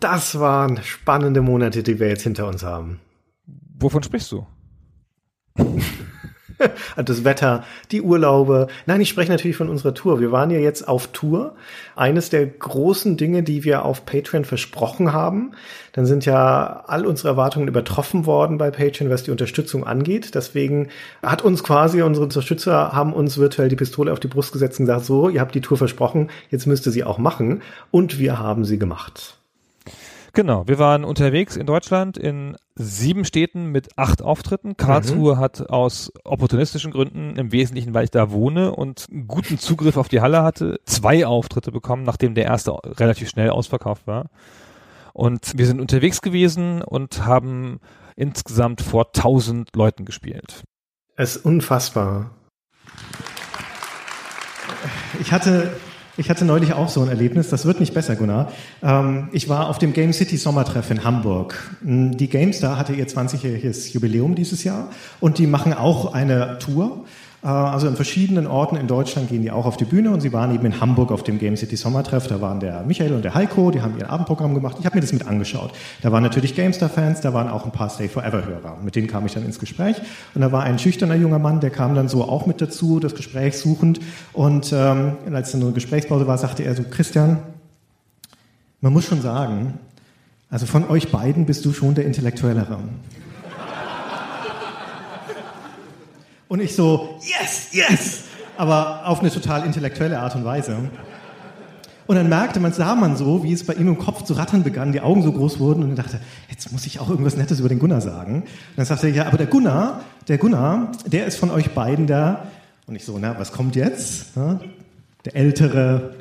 das waren spannende Monate, die wir jetzt hinter uns haben. Wovon sprichst du? das Wetter, die Urlaube. Nein, ich spreche natürlich von unserer Tour. Wir waren ja jetzt auf Tour. Eines der großen Dinge, die wir auf Patreon versprochen haben. Dann sind ja all unsere Erwartungen übertroffen worden bei Patreon, was die Unterstützung angeht. Deswegen hat uns quasi unsere Unterstützer haben uns virtuell die Pistole auf die Brust gesetzt und gesagt, so, ihr habt die Tour versprochen, jetzt müsst ihr sie auch machen. Und wir haben sie gemacht. Genau, wir waren unterwegs in Deutschland in sieben Städten mit acht Auftritten. Karlsruhe mhm. hat aus opportunistischen Gründen, im Wesentlichen, weil ich da wohne und guten Zugriff auf die Halle hatte, zwei Auftritte bekommen, nachdem der erste relativ schnell ausverkauft war. Und wir sind unterwegs gewesen und haben insgesamt vor tausend Leuten gespielt. Es ist unfassbar. Ich hatte ich hatte neulich auch so ein Erlebnis, das wird nicht besser, Gunnar. Ähm, ich war auf dem Game City Sommertreff in Hamburg. Hm, die GameStar hatte ihr 20-jähriges Jubiläum dieses Jahr und die machen auch eine Tour. Äh, also in verschiedenen Orten in Deutschland gehen die auch auf die Bühne und sie waren eben in Hamburg auf dem Game City Sommertreff. Da waren der Michael und der Heiko, die haben ihr Abendprogramm gemacht. Ich habe mir das mit angeschaut. Da waren natürlich GameStar-Fans, da waren auch ein paar Stay Forever-Hörer. Mit denen kam ich dann ins Gespräch. Und da war ein schüchterner junger Mann, der kam dann so auch mit dazu, das Gespräch suchend. Und ähm, als dann eine Gesprächspause war, sagte er so, Christian, man muss schon sagen, also von euch beiden bist du schon der Intellektuellere. Und ich so, yes, yes, aber auf eine total intellektuelle Art und Weise. Und dann merkte man, sah man so, wie es bei ihm im Kopf zu rattern begann, die Augen so groß wurden und er dachte, jetzt muss ich auch irgendwas Nettes über den Gunnar sagen. Und dann sagte er, ja, aber der Gunnar, der Gunnar, der ist von euch beiden der, und ich so, na, was kommt jetzt? Der Ältere,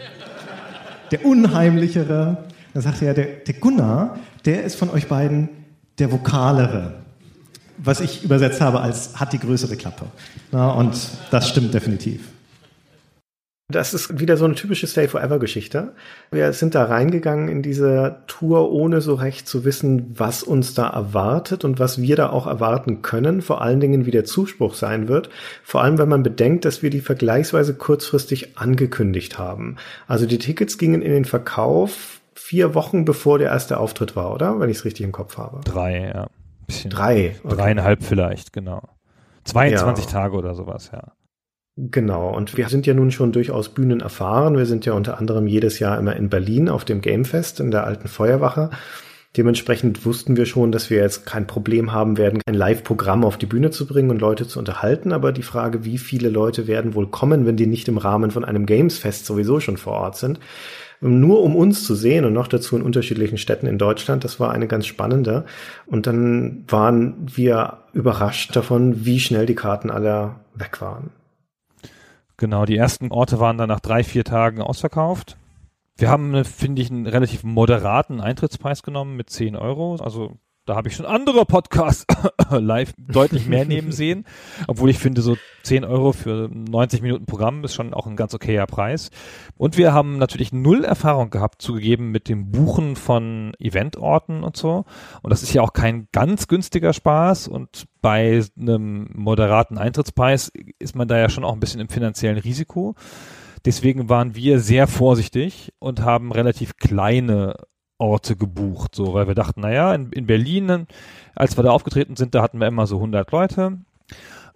der Unheimlichere. Dann sagte er, der, der Gunnar, der ist von euch beiden der Vokalere was ich übersetzt habe als hat die größere Klappe. Ja, und das stimmt definitiv. Das ist wieder so eine typische Stay Forever Geschichte. Wir sind da reingegangen in diese Tour, ohne so recht zu wissen, was uns da erwartet und was wir da auch erwarten können. Vor allen Dingen, wie der Zuspruch sein wird. Vor allem, wenn man bedenkt, dass wir die vergleichsweise kurzfristig angekündigt haben. Also die Tickets gingen in den Verkauf vier Wochen bevor der erste Auftritt war, oder? Wenn ich es richtig im Kopf habe. Drei, ja. Bisschen Drei. Okay. Dreieinhalb vielleicht, genau. 22 ja. Tage oder sowas, ja. Genau, und wir sind ja nun schon durchaus Bühnen erfahren. Wir sind ja unter anderem jedes Jahr immer in Berlin auf dem Gamefest in der alten Feuerwache. Dementsprechend wussten wir schon, dass wir jetzt kein Problem haben werden, ein Live-Programm auf die Bühne zu bringen und Leute zu unterhalten. Aber die Frage, wie viele Leute werden wohl kommen, wenn die nicht im Rahmen von einem Gamesfest sowieso schon vor Ort sind, nur um uns zu sehen und noch dazu in unterschiedlichen Städten in Deutschland. Das war eine ganz spannende. Und dann waren wir überrascht davon, wie schnell die Karten alle weg waren. Genau, die ersten Orte waren dann nach drei, vier Tagen ausverkauft. Wir haben, finde ich, einen relativ moderaten Eintrittspreis genommen mit 10 Euro. Also da habe ich schon andere Podcasts live deutlich mehr nehmen sehen. Obwohl ich finde, so 10 Euro für 90 Minuten Programm ist schon auch ein ganz okayer Preis. Und wir haben natürlich null Erfahrung gehabt, zugegeben, mit dem Buchen von Eventorten und so. Und das ist ja auch kein ganz günstiger Spaß. Und bei einem moderaten Eintrittspreis ist man da ja schon auch ein bisschen im finanziellen Risiko. Deswegen waren wir sehr vorsichtig und haben relativ kleine Orte gebucht, so, weil wir dachten, naja, in, in Berlin, als wir da aufgetreten sind, da hatten wir immer so 100 Leute.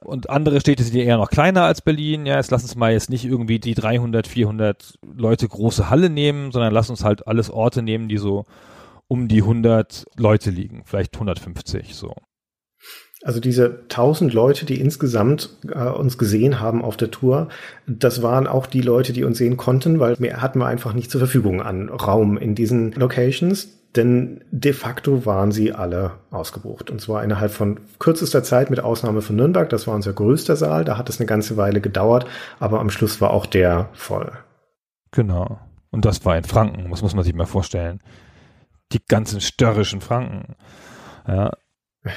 Und andere Städte sind ja eher noch kleiner als Berlin. Ja, jetzt lass uns mal jetzt nicht irgendwie die 300, 400 Leute große Halle nehmen, sondern lass uns halt alles Orte nehmen, die so um die 100 Leute liegen, vielleicht 150 so. Also diese tausend Leute, die insgesamt äh, uns gesehen haben auf der Tour, das waren auch die Leute, die uns sehen konnten, weil mehr hatten wir einfach nicht zur Verfügung an Raum in diesen Locations. Denn de facto waren sie alle ausgebucht. Und zwar innerhalb von kürzester Zeit, mit Ausnahme von Nürnberg. Das war unser größter Saal. Da hat es eine ganze Weile gedauert. Aber am Schluss war auch der voll. Genau. Und das war in Franken. Das muss man sich mal vorstellen. Die ganzen störrischen Franken. Ja,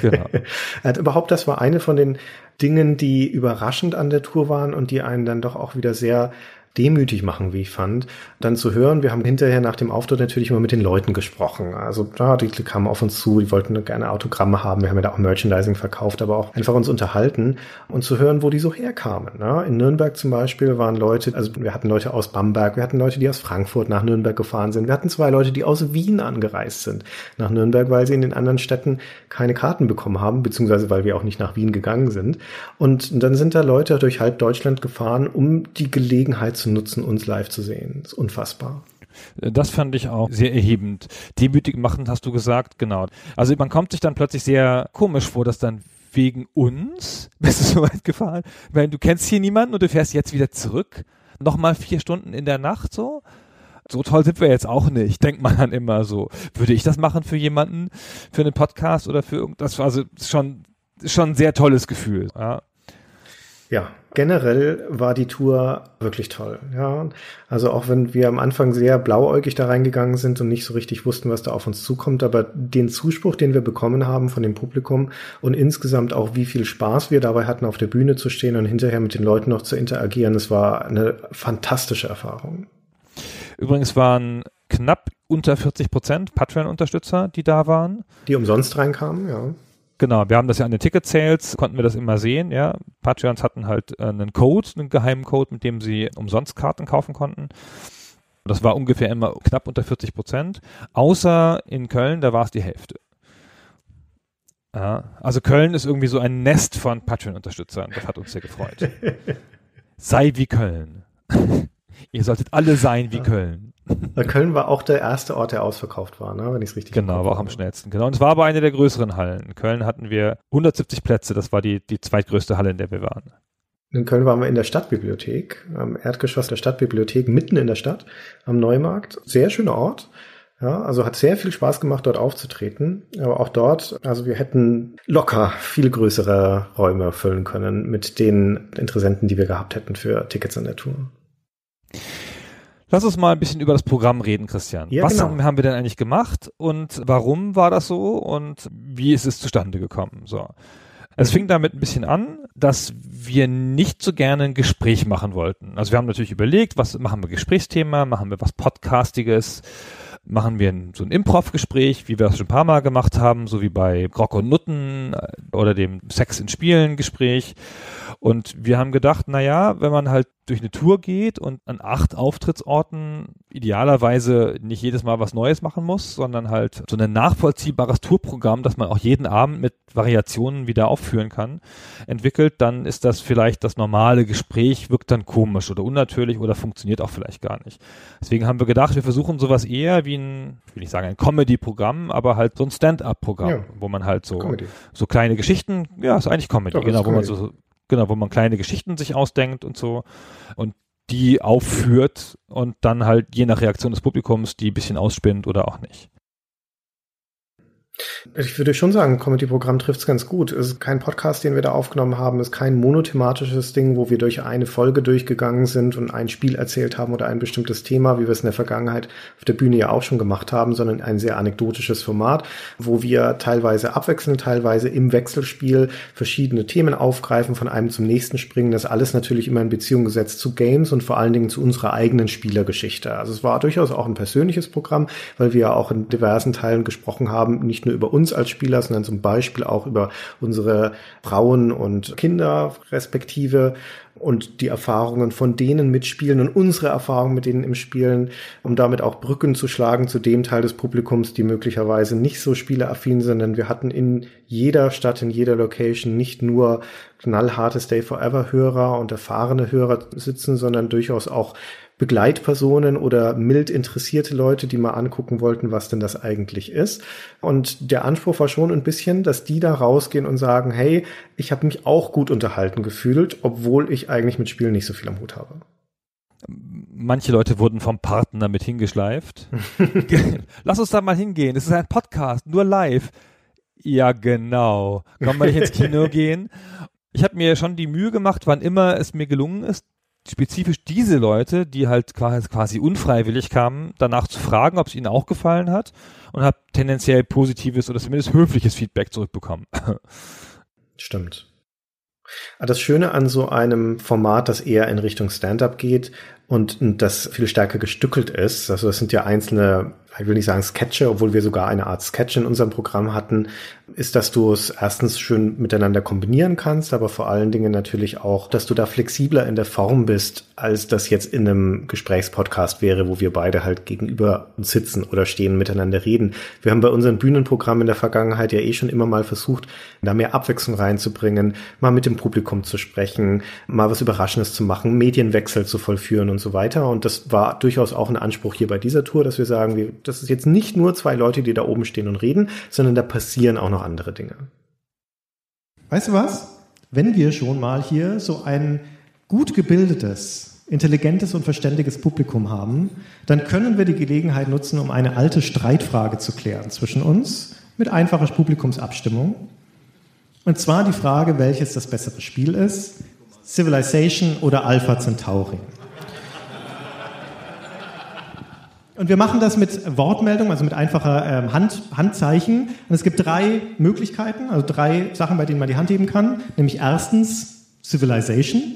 genau. überhaupt, das war eine von den Dingen, die überraschend an der Tour waren und die einen dann doch auch wieder sehr demütig machen, wie ich fand, dann zu hören. Wir haben hinterher nach dem Auftritt natürlich immer mit den Leuten gesprochen. Also ja, die kamen auf uns zu, die wollten gerne Autogramme haben. Wir haben ja da auch Merchandising verkauft, aber auch einfach uns unterhalten und zu hören, wo die so herkamen. Ne? In Nürnberg zum Beispiel waren Leute, also wir hatten Leute aus Bamberg, wir hatten Leute, die aus Frankfurt nach Nürnberg gefahren sind. Wir hatten zwei Leute, die aus Wien angereist sind nach Nürnberg, weil sie in den anderen Städten keine Karten bekommen haben, beziehungsweise weil wir auch nicht nach Wien gegangen sind. Und dann sind da Leute durch halb Deutschland gefahren, um die Gelegenheit zu nutzen, uns live zu sehen. Das ist unfassbar. Das fand ich auch sehr erhebend. Demütig machen, hast du gesagt, genau. Also man kommt sich dann plötzlich sehr komisch vor, dass dann wegen uns bist du so weit gefahren, weil du kennst hier niemanden und du fährst jetzt wieder zurück. Nochmal vier Stunden in der Nacht so. So toll sind wir jetzt auch nicht, denkt man dann immer so. Würde ich das machen für jemanden, für einen Podcast oder für irgendwas? Also schon, schon ein sehr tolles Gefühl. Ja. Ja, generell war die Tour wirklich toll. Ja, also auch wenn wir am Anfang sehr blauäugig da reingegangen sind und nicht so richtig wussten, was da auf uns zukommt, aber den Zuspruch, den wir bekommen haben von dem Publikum und insgesamt auch wie viel Spaß wir dabei hatten, auf der Bühne zu stehen und hinterher mit den Leuten noch zu interagieren, es war eine fantastische Erfahrung. Übrigens waren knapp unter 40 Prozent Patreon-Unterstützer, die da waren. Die umsonst reinkamen, ja. Genau, wir haben das ja an den Ticket Sales, konnten wir das immer sehen, ja. Patreons hatten halt äh, einen Code, einen geheimen Code, mit dem sie umsonst Karten kaufen konnten. Das war ungefähr immer knapp unter 40 Prozent. Außer in Köln, da war es die Hälfte. Ja, also Köln ist irgendwie so ein Nest von Patreon-Unterstützern. Das hat uns sehr gefreut. Sei wie Köln. Ihr solltet alle sein wie Köln. Köln war auch der erste Ort, der ausverkauft war, ne? wenn ich es richtig Genau, war auch am schnellsten. Genau. Und es war aber eine der größeren Hallen. In Köln hatten wir 170 Plätze. Das war die, die zweitgrößte Halle, in der wir waren. In Köln waren wir in der Stadtbibliothek, am Erdgeschoss der Stadtbibliothek, mitten in der Stadt, am Neumarkt. Sehr schöner Ort. Ja, also hat sehr viel Spaß gemacht, dort aufzutreten. Aber auch dort, also wir hätten locker viel größere Räume füllen können mit den Interessenten, die wir gehabt hätten für Tickets an der Tour. Lass uns mal ein bisschen über das Programm reden, Christian. Ja, Was genau. haben wir denn eigentlich gemacht und warum war das so und wie ist es zustande gekommen? So. Es fing damit ein bisschen an, dass wir nicht so gerne ein Gespräch machen wollten. Also wir haben natürlich überlegt, was machen wir Gesprächsthema, machen wir was Podcastiges, machen wir so ein Improv-Gespräch, wie wir das schon ein paar Mal gemacht haben, so wie bei Grock und Nutten äh, oder dem Sex in Spielen Gespräch. Und wir haben gedacht, na ja, wenn man halt durch eine Tour geht und an acht Auftrittsorten idealerweise nicht jedes Mal was Neues machen muss, sondern halt so ein nachvollziehbares Tourprogramm, das man auch jeden Abend mit Variationen wieder aufführen kann, entwickelt, dann ist das vielleicht das normale Gespräch, wirkt dann komisch oder unnatürlich oder funktioniert auch vielleicht gar nicht. Deswegen haben wir gedacht, wir versuchen sowas eher wie ein, ich will nicht sagen ein Comedy-Programm, aber halt so ein Stand-up-Programm, ja. wo man halt so, so kleine Geschichten, ja, ist eigentlich Comedy, Doch, genau, wo man so Genau, wo man kleine Geschichten sich ausdenkt und so und die aufführt und dann halt je nach Reaktion des Publikums die ein bisschen ausspinnt oder auch nicht. Ich würde schon sagen, Comedy-Programm trifft es ganz gut. Es ist kein Podcast, den wir da aufgenommen haben. Es ist kein monothematisches Ding, wo wir durch eine Folge durchgegangen sind und ein Spiel erzählt haben oder ein bestimmtes Thema, wie wir es in der Vergangenheit auf der Bühne ja auch schon gemacht haben, sondern ein sehr anekdotisches Format, wo wir teilweise abwechseln, teilweise im Wechselspiel verschiedene Themen aufgreifen, von einem zum nächsten springen. Das alles natürlich immer in Beziehung gesetzt zu Games und vor allen Dingen zu unserer eigenen Spielergeschichte. Also es war durchaus auch ein persönliches Programm, weil wir ja auch in diversen Teilen gesprochen haben, nicht nur über uns als Spieler, sondern zum Beispiel auch über unsere Frauen und Kinder respektive und die Erfahrungen von denen mitspielen und unsere Erfahrungen mit denen im Spielen, um damit auch Brücken zu schlagen zu dem Teil des Publikums, die möglicherweise nicht so spieleaffin sind. Denn wir hatten in jeder Stadt, in jeder Location nicht nur knallharte Stay Forever Hörer und erfahrene Hörer sitzen, sondern durchaus auch Begleitpersonen oder mild interessierte Leute, die mal angucken wollten, was denn das eigentlich ist. Und der Anspruch war schon ein bisschen, dass die da rausgehen und sagen, hey, ich habe mich auch gut unterhalten gefühlt, obwohl ich eigentlich mit Spielen nicht so viel am Hut habe. Manche Leute wurden vom Partner mit hingeschleift. Lass uns da mal hingehen. Es ist ein Podcast, nur live. Ja, genau. Kann man nicht ins Kino gehen? Ich habe mir schon die Mühe gemacht, wann immer es mir gelungen ist, spezifisch diese Leute, die halt quasi unfreiwillig kamen, danach zu fragen, ob es ihnen auch gefallen hat und habe tendenziell positives oder zumindest höfliches Feedback zurückbekommen. Stimmt. Ah, das Schöne an so einem Format, das eher in Richtung Stand-up geht und das viel stärker gestückelt ist, also das sind ja einzelne ich will nicht sagen Sketche, obwohl wir sogar eine Art Sketch in unserem Programm hatten, ist, dass du es erstens schön miteinander kombinieren kannst, aber vor allen Dingen natürlich auch, dass du da flexibler in der Form bist, als das jetzt in einem Gesprächspodcast wäre, wo wir beide halt gegenüber uns sitzen oder stehen, miteinander reden. Wir haben bei unseren Bühnenprogrammen in der Vergangenheit ja eh schon immer mal versucht, da mehr Abwechslung reinzubringen, mal mit dem Publikum zu sprechen, mal was Überraschendes zu machen, Medienwechsel zu vollführen und so weiter. Und das war durchaus auch ein Anspruch hier bei dieser Tour, dass wir sagen, wir das ist jetzt nicht nur zwei Leute, die da oben stehen und reden, sondern da passieren auch noch andere Dinge. Weißt du was? Wenn wir schon mal hier so ein gut gebildetes, intelligentes und verständiges Publikum haben, dann können wir die Gelegenheit nutzen, um eine alte Streitfrage zu klären zwischen uns mit einfacher Publikumsabstimmung. Und zwar die Frage, welches das bessere Spiel ist, Civilization oder Alpha Centauri. Und wir machen das mit Wortmeldung, also mit einfacher ähm, Hand, Handzeichen. Und es gibt drei Möglichkeiten, also drei Sachen, bei denen man die Hand heben kann. Nämlich erstens Civilization,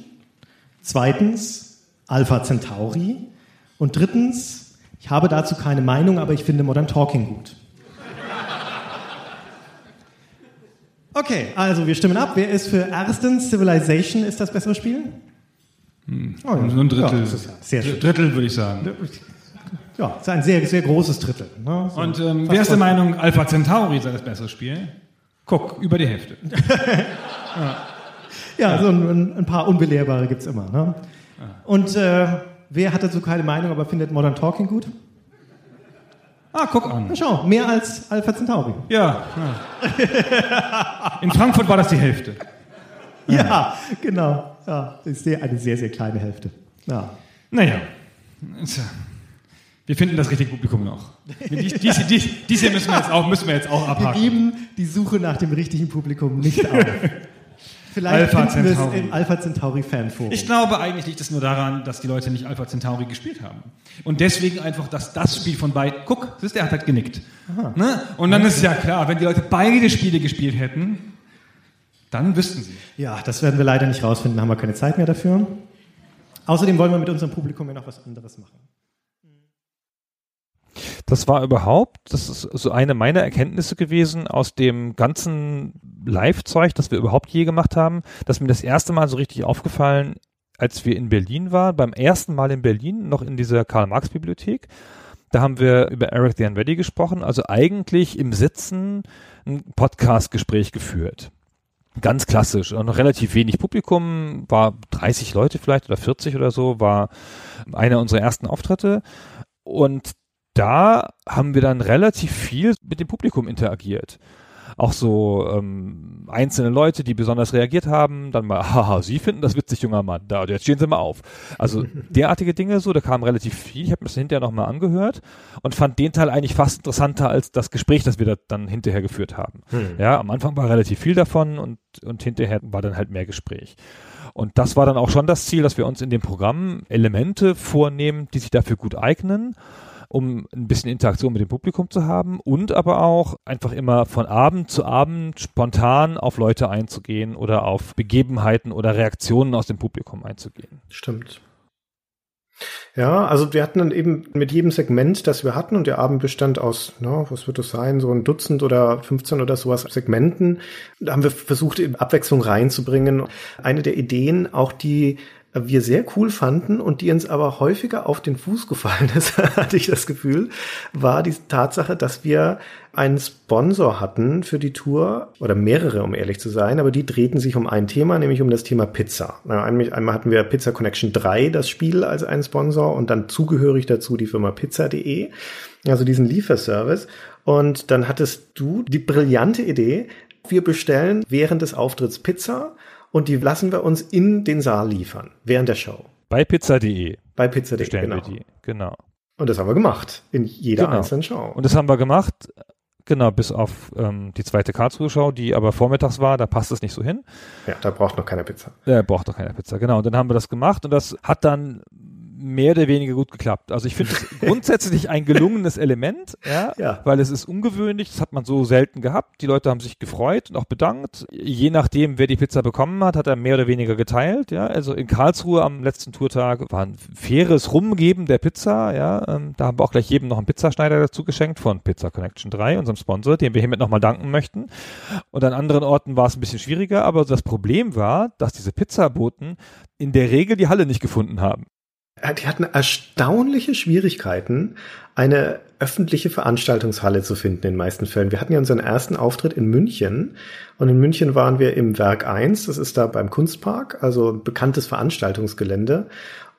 zweitens Alpha Centauri und drittens, ich habe dazu keine Meinung, aber ich finde Modern Talking gut. Okay, also wir stimmen ab. Wer ist für erstens Civilization ist das bessere Spiel? Hm. Oh, ja. So ein Drittel. Ja, sehr schön. Drittel würde ich sagen. Ja, ist ein sehr, sehr großes Drittel. Ne? So Und ähm, wer ist der Meinung, Alpha Centauri sei das bessere Spiel? Guck, über die Hälfte. ja. ja, so ein, ein paar Unbelehrbare gibt es immer. Ne? Und äh, wer hat dazu keine Meinung, aber findet Modern Talking gut? Ah, guck an. Na schau, mehr als Alpha Centauri. Ja. ja. In Frankfurt war das die Hälfte. Ja, genau. Ja, das ist eine sehr, sehr kleine Hälfte. Ja. Naja. Wir finden das richtige Publikum noch. Dies, dies, dies, dies hier müssen wir, jetzt auch, müssen wir jetzt auch abhaken. Wir geben die Suche nach dem richtigen Publikum nicht auf. Vielleicht Alpha finden wir es im Alpha Centauri Fanforum. Ich glaube, eigentlich liegt es nur daran, dass die Leute nicht Alpha Centauri gespielt haben. Und deswegen einfach, dass das Spiel von beiden, guck, das ist, der hat halt genickt. Ne? Und dann ist es ja klar, wenn die Leute beide Spiele gespielt hätten, dann wüssten sie. Ja, das werden wir leider nicht rausfinden, haben wir keine Zeit mehr dafür. Außerdem wollen wir mit unserem Publikum ja noch was anderes machen. Das war überhaupt, das ist so eine meiner Erkenntnisse gewesen aus dem ganzen Live-Zeug, das wir überhaupt je gemacht haben, dass mir das erste Mal so richtig aufgefallen, als wir in Berlin waren, beim ersten Mal in Berlin, noch in dieser Karl-Marx-Bibliothek. Da haben wir über Eric the Unready gesprochen, also eigentlich im Sitzen ein Podcast-Gespräch geführt. Ganz klassisch. Und noch relativ wenig Publikum, war 30 Leute vielleicht oder 40 oder so, war einer unserer ersten Auftritte. Und da haben wir dann relativ viel mit dem Publikum interagiert. Auch so ähm, einzelne Leute, die besonders reagiert haben, dann mal, haha, Sie finden das witzig, junger Mann, da, jetzt stehen Sie mal auf. Also derartige Dinge so, da kam relativ viel. Ich habe mir das hinterher nochmal angehört und fand den Teil eigentlich fast interessanter als das Gespräch, das wir da dann hinterher geführt haben. Hm. Ja, am Anfang war relativ viel davon und, und hinterher war dann halt mehr Gespräch. Und das war dann auch schon das Ziel, dass wir uns in dem Programm Elemente vornehmen, die sich dafür gut eignen um ein bisschen Interaktion mit dem Publikum zu haben und aber auch einfach immer von Abend zu Abend spontan auf Leute einzugehen oder auf Begebenheiten oder Reaktionen aus dem Publikum einzugehen. Stimmt. Ja, also wir hatten dann eben mit jedem Segment, das wir hatten, und der Abend bestand aus, na, was wird das sein, so ein Dutzend oder 15 oder sowas Segmenten, da haben wir versucht, Abwechslung reinzubringen. Eine der Ideen, auch die wir sehr cool fanden und die uns aber häufiger auf den Fuß gefallen ist, hatte ich das Gefühl, war die Tatsache, dass wir einen Sponsor hatten für die Tour oder mehrere, um ehrlich zu sein, aber die drehten sich um ein Thema, nämlich um das Thema Pizza. Einmal hatten wir Pizza Connection 3, das Spiel als einen Sponsor und dann zugehörig dazu die Firma Pizza.de, also diesen Lieferservice. Und dann hattest du die brillante Idee, wir bestellen während des Auftritts Pizza und die lassen wir uns in den Saal liefern während der Show. Bei pizza.de. Bei pizza.de, genau. Wir die. genau. Und das haben wir gemacht in jeder genau. einzelnen Show. Und das haben wir gemacht Genau, bis auf ähm, die zweite Karlsruhe-Show, die aber vormittags war, da passt es nicht so hin. Ja, da braucht noch keiner Pizza. Er braucht doch keine Pizza, genau. Und dann haben wir das gemacht und das hat dann mehr oder weniger gut geklappt. Also ich finde es grundsätzlich ein gelungenes Element, ja, Ja. weil es ist ungewöhnlich, das hat man so selten gehabt. Die Leute haben sich gefreut und auch bedankt. Je nachdem, wer die Pizza bekommen hat, hat er mehr oder weniger geteilt, ja. Also in Karlsruhe am letzten Tourtag war ein faires Rumgeben der Pizza, ja. Ähm, da haben wir auch gleich jedem noch einen Pizzaschneider dazu geschenkt von Pizza Connection 3, unserem Sponsor, dem wir hiermit nochmal danken möchten. Und an anderen Orten war es ein bisschen schwieriger, aber das Problem war, dass diese Pizzaboten in der Regel die Halle nicht gefunden haben. Die hatten erstaunliche Schwierigkeiten, eine öffentliche Veranstaltungshalle zu finden in den meisten Fällen. Wir hatten ja unseren ersten Auftritt in München und in München waren wir im Werk 1, das ist da beim Kunstpark, also ein bekanntes Veranstaltungsgelände.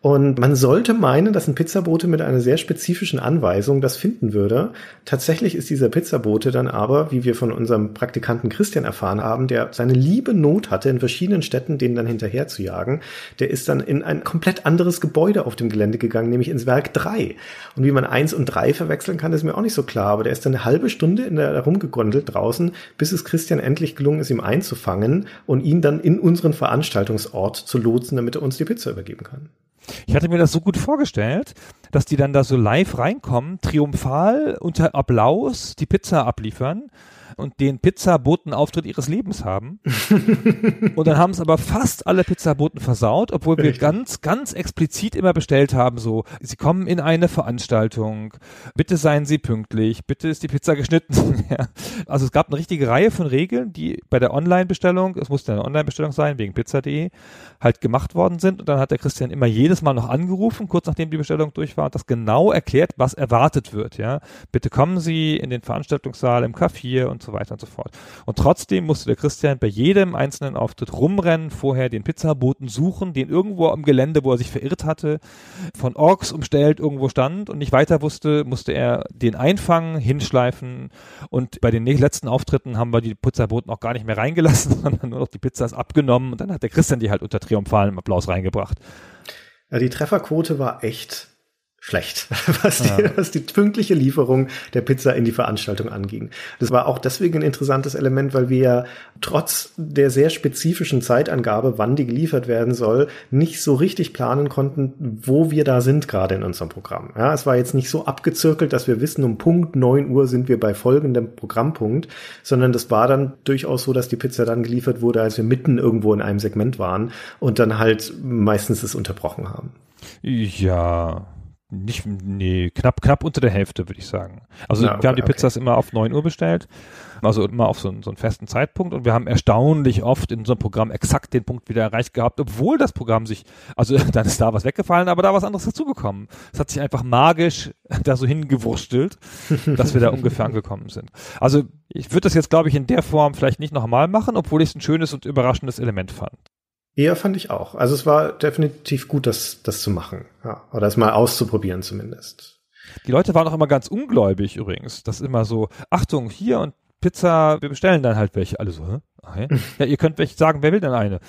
Und man sollte meinen, dass ein Pizzabote mit einer sehr spezifischen Anweisung das finden würde. Tatsächlich ist dieser Pizzabote dann aber, wie wir von unserem Praktikanten Christian erfahren haben, der seine liebe Not hatte, in verschiedenen Städten den dann hinterher zu jagen, der ist dann in ein komplett anderes Gebäude auf dem Gelände gegangen, nämlich ins Werk 3. Und wie man 1 und 3 verwechseln kann, ist mir auch nicht so klar, aber der ist dann eine halbe Stunde in der rumgegondelt draußen, bis es Christian endlich gelungen ist, ihm einzufangen und ihn dann in unseren Veranstaltungsort zu lotsen, damit er uns die Pizza übergeben kann. Ich hatte mir das so gut vorgestellt, dass die dann da so live reinkommen, triumphal unter Applaus die Pizza abliefern und den Pizzabotenauftritt ihres Lebens haben. und dann haben es aber fast alle Pizzaboten versaut, obwohl wir Richtig. ganz, ganz explizit immer bestellt haben, so, sie kommen in eine Veranstaltung, bitte seien sie pünktlich, bitte ist die Pizza geschnitten. ja. Also es gab eine richtige Reihe von Regeln, die bei der Online-Bestellung, es musste eine Online-Bestellung sein, wegen pizza.de, halt gemacht worden sind. Und dann hat der Christian immer jedes Mal noch angerufen, kurz nachdem die Bestellung durch war, und das genau erklärt, was erwartet wird. Ja, bitte kommen Sie in den Veranstaltungssaal im K4 und so weiter und so fort. Und trotzdem musste der Christian bei jedem einzelnen Auftritt rumrennen, vorher den Pizzaboten suchen, den irgendwo am Gelände, wo er sich verirrt hatte, von Orks umstellt irgendwo stand und nicht weiter wusste, musste er den einfangen, hinschleifen. Und bei den letzten Auftritten haben wir die Pizzaboten auch gar nicht mehr reingelassen, sondern nur noch die Pizza ist abgenommen und dann hat der Christian die halt unter triumphalem Applaus reingebracht. Ja, die Trefferquote war echt schlecht, was die, was die pünktliche Lieferung der Pizza in die Veranstaltung anging. Das war auch deswegen ein interessantes Element, weil wir ja trotz der sehr spezifischen Zeitangabe, wann die geliefert werden soll, nicht so richtig planen konnten, wo wir da sind gerade in unserem Programm. Ja, es war jetzt nicht so abgezirkelt, dass wir wissen, um Punkt 9 Uhr sind wir bei folgendem Programmpunkt, sondern das war dann durchaus so, dass die Pizza dann geliefert wurde, als wir mitten irgendwo in einem Segment waren und dann halt meistens es unterbrochen haben. Ja, nicht, nee, knapp, knapp unter der Hälfte, würde ich sagen. Also Ja, wir haben die okay, Pizzas immer auf 9 Uhr bestellt, also immer auf so, einen- so einen festen Zeitpunkt und wir haben erstaunlich oft in unserem Programm exakt den Punkt wieder erreicht gehabt, obwohl das Programm sich, also dann ist da was weggefallen, aber da was anderes dazugekommen. Es hat sich einfach magisch da so hingewurstelt, dass wir da ungefähr angekommen sind. Also ich würde das jetzt, glaube ich, in der Form vielleicht nicht nochmal machen, obwohl ich es ein schönes und überraschendes Element fand. Ja, fand ich auch. Also es war definitiv gut, das, das zu machen. Ja, oder es mal auszuprobieren zumindest. Die Leute waren auch immer ganz ungläubig übrigens. Das ist immer so, Achtung, hier und Pizza, wir bestellen dann halt welche. Alle so, hä? Okay. Ja, ihr könnt welche sagen, wer will denn eine?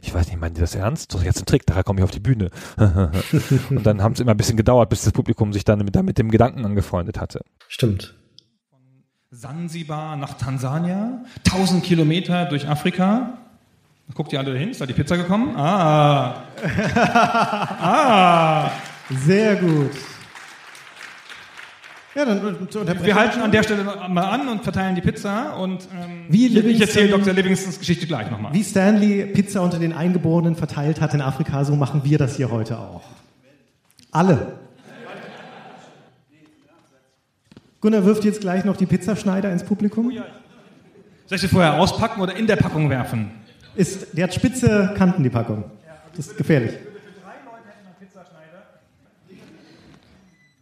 Ich weiß nicht, meinen die das ernst? Doch, jetzt ein Trick, daher komme ich auf die Bühne. und dann haben es immer ein bisschen gedauert, bis das Publikum sich dann mit, mit dem Gedanken angefreundet hatte. Stimmt. Sansibar nach Tansania, 1000 Kilometer durch Afrika. Guckt ihr alle dahin? Ist da die Pizza gekommen? Ah. ah. Sehr gut. Ja, dann Wir halten an der Stelle mal an und verteilen die Pizza und ähm, Wie ich, erzähle Dr. Livingstons Geschichte gleich nochmal. Wie Stanley Pizza unter den Eingeborenen verteilt hat in Afrika, so machen wir das hier heute auch. Alle. Gunnar wirft jetzt gleich noch die Pizzaschneider ins Publikum. Soll ich sie vorher auspacken oder in der Packung werfen? Ist, die hat spitze Kanten, die Packung. Das ist gefährlich.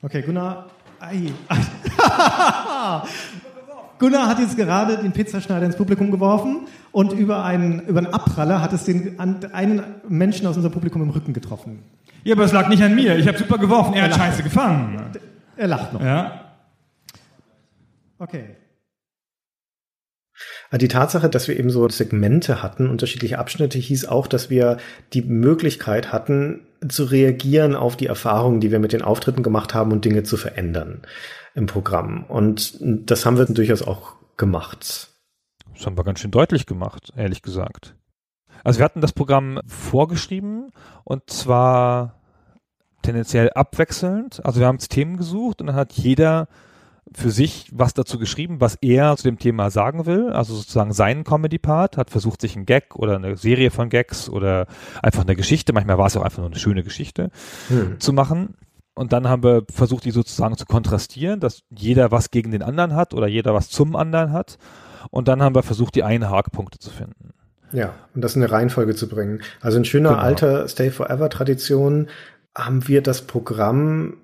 Okay, Gunnar. Ei. Gunnar hat jetzt gerade den Pizzaschneider ins Publikum geworfen und über einen, über einen Abpraller hat es den, einen Menschen aus unserem Publikum im Rücken getroffen. Ja, aber es lag nicht an mir. Ich habe super geworfen. Er hat lacht. Scheiße gefangen. Er lacht noch. Ja. Okay. Die Tatsache, dass wir eben so Segmente hatten, unterschiedliche Abschnitte, hieß auch, dass wir die Möglichkeit hatten, zu reagieren auf die Erfahrungen, die wir mit den Auftritten gemacht haben und Dinge zu verändern im Programm. Und das haben wir durchaus auch gemacht. Das haben wir ganz schön deutlich gemacht, ehrlich gesagt. Also wir hatten das Programm vorgeschrieben und zwar tendenziell abwechselnd. Also wir haben Themen gesucht und dann hat jeder für sich was dazu geschrieben, was er zu dem Thema sagen will, also sozusagen seinen Comedy-Part, hat versucht, sich einen Gag oder eine Serie von Gags oder einfach eine Geschichte, manchmal war es auch einfach nur eine schöne Geschichte, hm. zu machen. Und dann haben wir versucht, die sozusagen zu kontrastieren, dass jeder was gegen den anderen hat oder jeder was zum anderen hat. Und dann haben wir versucht, die Einhakpunkte zu finden. Ja, und das in eine Reihenfolge zu bringen. Also in schöner genau. alter Stay Forever Tradition haben wir das Programm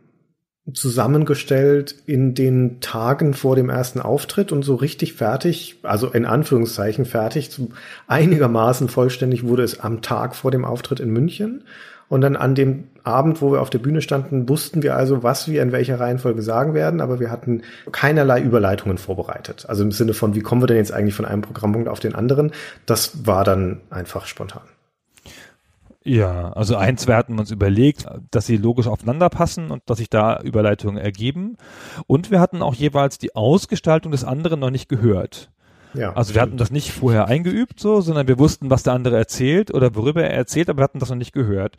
zusammengestellt in den Tagen vor dem ersten Auftritt und so richtig fertig, also in Anführungszeichen fertig, zu einigermaßen vollständig wurde es am Tag vor dem Auftritt in München. Und dann an dem Abend, wo wir auf der Bühne standen, wussten wir also, was wir in welcher Reihenfolge sagen werden, aber wir hatten keinerlei Überleitungen vorbereitet. Also im Sinne von, wie kommen wir denn jetzt eigentlich von einem Programmpunkt auf den anderen? Das war dann einfach spontan. Ja, also eins, wir hatten uns überlegt, dass sie logisch aufeinander passen und dass sich da Überleitungen ergeben. Und wir hatten auch jeweils die Ausgestaltung des anderen noch nicht gehört. Ja, also wir hatten das nicht vorher eingeübt, so, sondern wir wussten, was der andere erzählt oder worüber er erzählt, aber wir hatten das noch nicht gehört.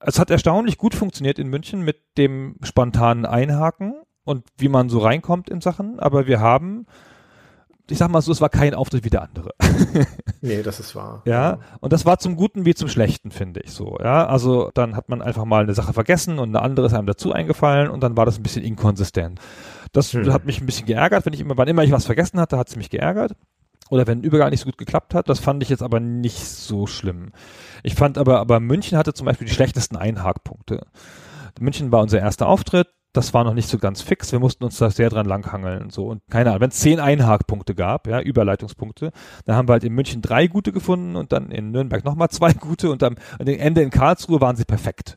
Es hat erstaunlich gut funktioniert in München mit dem spontanen Einhaken und wie man so reinkommt in Sachen, aber wir haben ich sag mal so, es war kein Auftritt wie der andere. nee, das ist wahr. Ja, und das war zum Guten wie zum Schlechten, finde ich so. Ja, also dann hat man einfach mal eine Sache vergessen und eine andere ist einem dazu eingefallen und dann war das ein bisschen inkonsistent. Das hm. hat mich ein bisschen geärgert, wenn ich immer, wann immer ich was vergessen hatte, hat es mich geärgert. Oder wenn ein Übergang nicht so gut geklappt hat, das fand ich jetzt aber nicht so schlimm. Ich fand aber, aber München hatte zum Beispiel die schlechtesten Einhakpunkte. München war unser erster Auftritt, das war noch nicht so ganz fix. Wir mussten uns da sehr dran langhangeln und so. Und keine Ahnung, wenn es zehn Einhakpunkte gab, ja, Überleitungspunkte, dann haben wir halt in München drei gute gefunden und dann in Nürnberg nochmal zwei gute und am, am Ende in Karlsruhe waren sie perfekt.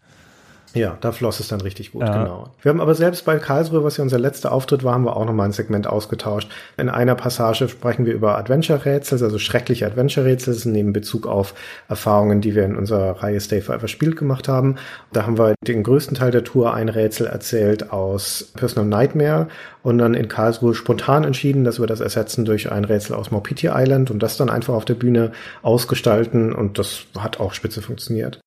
Ja, da floss es dann richtig gut, ja. genau. Wir haben aber selbst bei Karlsruhe, was ja unser letzter Auftritt war, haben wir auch nochmal ein Segment ausgetauscht. In einer Passage sprechen wir über Adventure-Rätsel, also schreckliche Adventure-Rätsel, nehmen Bezug auf Erfahrungen, die wir in unserer Reihe Stay Forever Spielt gemacht haben. Da haben wir den größten Teil der Tour ein Rätsel erzählt aus Personal Nightmare und dann in Karlsruhe spontan entschieden, dass wir das ersetzen durch ein Rätsel aus Morpiti Island und das dann einfach auf der Bühne ausgestalten und das hat auch spitze funktioniert.